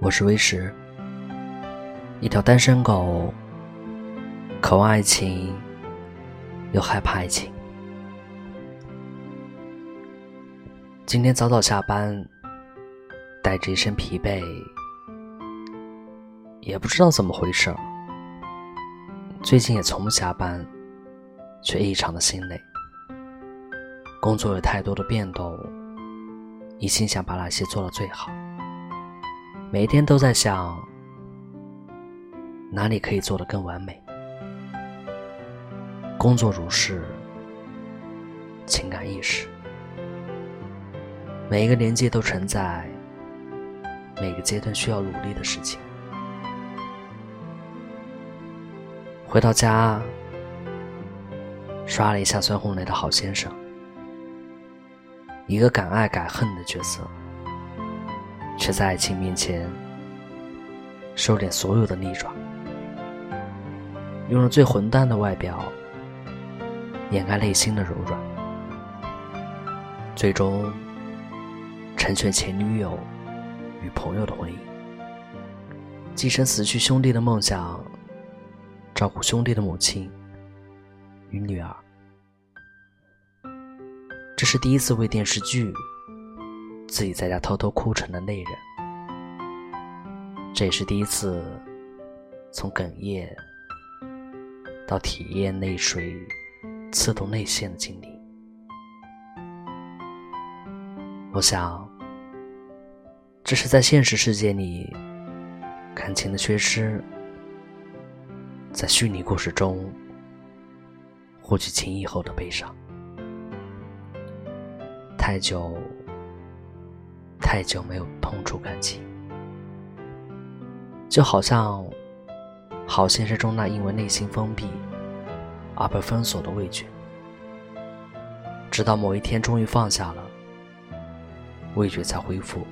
我是微石，一条单身狗，渴望爱情，又害怕爱情。今天早早下班，带着一身疲惫，也不知道怎么回事儿。最近也从不下班，却异常的心累。工作有太多的变动，一心想把那些做到最好。每一天都在想哪里可以做得更完美。工作如是，情感亦是。每一个年纪都存在每个阶段需要努力的事情。回到家，刷了一下孙红雷的好先生，一个敢爱敢恨的角色，却在爱情面前收敛所有的利爪，用了最混蛋的外表掩盖内心的柔软，最终。成全前女友与朋友的婚姻，继承死去兄弟的梦想，照顾兄弟的母亲与女儿。这是第一次为电视剧自己在家偷偷哭成了泪人，这也是第一次从哽咽到体验泪水刺痛内线的经历。我想。这是在现实世界里感情的缺失，在虚拟故事中获取情谊后的悲伤。太久太久没有碰触感情，就好像好现实中那因为内心封闭而被封锁的味觉，直到某一天终于放下了，味觉才恢复。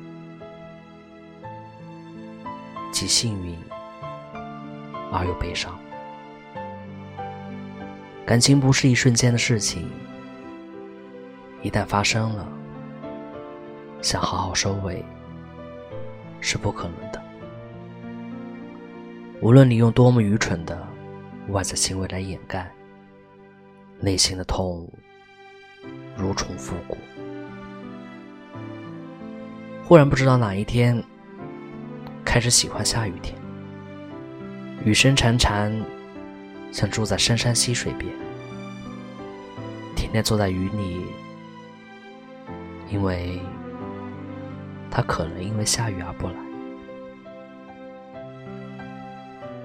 既幸运而又悲伤，感情不是一瞬间的事情，一旦发生了，想好好收尾是不可能的。无论你用多么愚蠢的外在行为来掩盖，内心的痛如重复古。忽然不知道哪一天。开始喜欢下雨天，雨声潺潺，像住在深山溪水边，天天坐在雨里，因为他可能因为下雨而不来。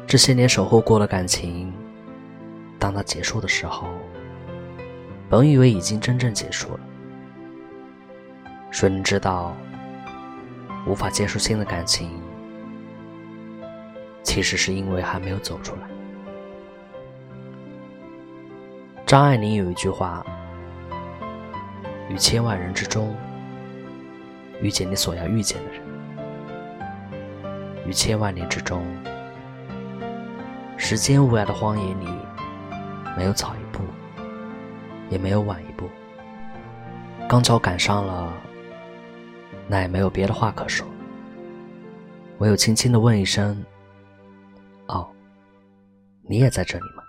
这些年守候过的感情，当它结束的时候，本以为已经真正结束了，谁能知道，无法结束新的感情。其实是因为还没有走出来。张爱玲有一句话：“于千万人之中，遇见你所要遇见的人；于千万年之中，时间无涯的荒野里，没有早一步，也没有晚一步。刚巧赶上了，那也没有别的话可说，唯有轻轻的问一声。”哦，你也在这里吗？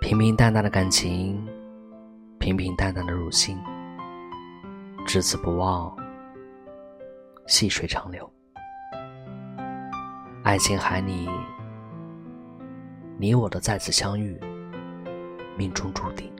平平淡淡的感情，平平淡淡的入心，至此不忘，细水长流。爱情海里，你我的再次相遇，命中注定。